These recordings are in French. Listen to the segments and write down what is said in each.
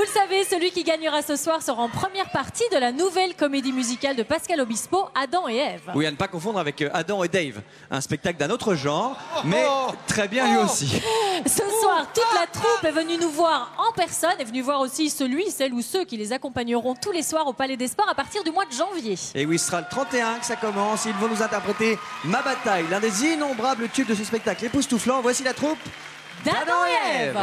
Vous le savez, celui qui gagnera ce soir sera en première partie de la nouvelle comédie musicale de Pascal Obispo, Adam et Ève. Oui, à ne pas confondre avec euh, Adam et Dave, un spectacle d'un autre genre, mais très bien lui aussi. Ce soir, toute la troupe est venue nous voir en personne, est venue voir aussi celui, celle ou ceux qui les accompagneront tous les soirs au Palais des Sports à partir du mois de janvier. Et oui, ce sera le 31 que ça commence. Ils vont nous interpréter Ma bataille, l'un des innombrables tubes de ce spectacle époustouflant. Voici la troupe d'Adam et Ève.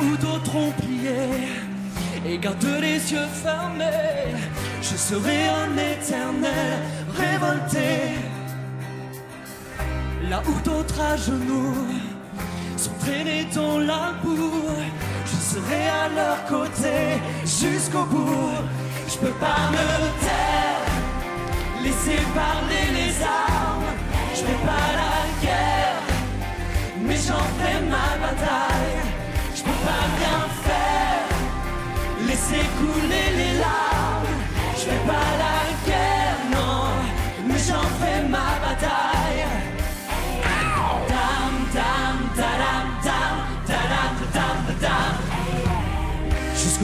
Où d'autres ont plié et gardent les yeux fermés, je serai un éternel révolté. Là où d'autres à genoux sont traînés dans la boue, je serai à leur côté jusqu'au bout. Je peux pas me taire, laisser parler les armes. Je fais pas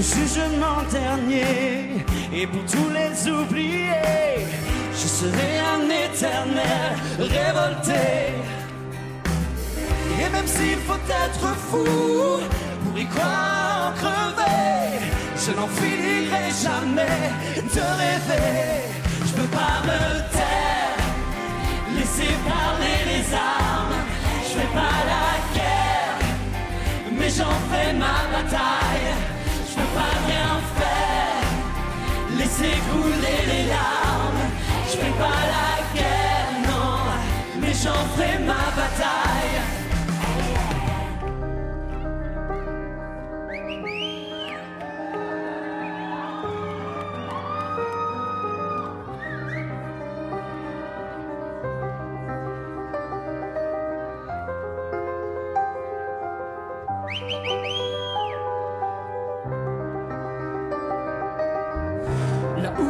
Jusqu'au jugement dernier, et pour tous les oubliés, je serai un éternel révolté. Et même s'il faut être fou pour y croire crever, je n'en finirai jamais de rêver. Je peux pas me taire, laisser parler les armes. Je fais pas la guerre, mais j'en fais ma bataille.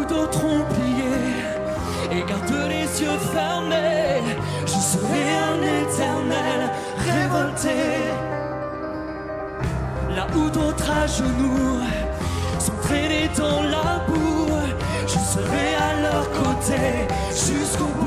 D'autres ont plié et gardent les yeux fermés, je serai un éternel révolté. Là où d'autres à genoux sont traînés dans la boue, je serai à leur côté jusqu'au bout.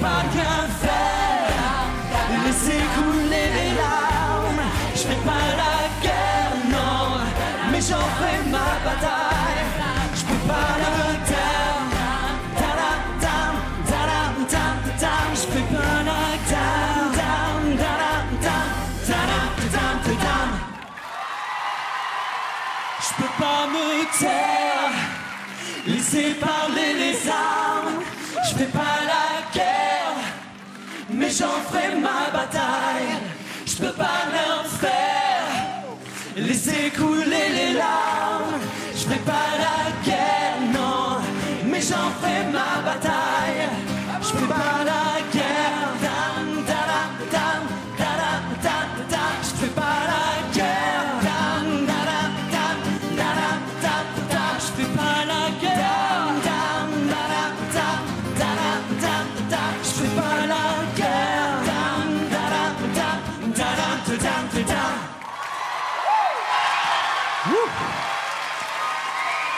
Pas faire, laisser couler les larmes. Je fais pas la guerre, non, mais j'en fais ma bataille. Je peux pas la taire. Je fais pas la. Je peux pas me taire, laisser parler les armes. Je fais pas la mais j'en ferai ma bataille. Je peux pas rien faire, laisser couler les larmes. Je ferai pas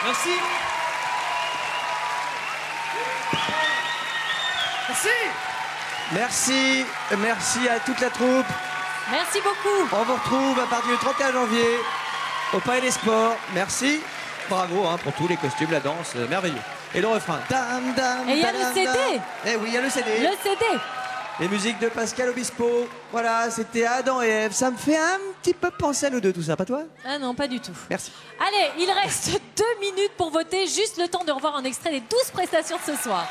Merci. Merci. Merci, merci à toute la troupe. Merci beaucoup. On vous retrouve à partir du 31 janvier au Palais des Sports. Merci. Bravo hein, pour tous les costumes, la danse, euh, merveilleux. Et le refrain. Dam, dam, Et il y a le CD. Eh oui, il y a le CD. Le CD. Les musiques de Pascal Obispo. Voilà, c'était Adam et Ève. Ça me fait un petit peu penser à nous deux, tout ça, pas toi? Ah non, pas du tout. Merci. Allez, il reste deux minutes pour voter, juste le temps de revoir un extrait des 12 prestations de ce soir.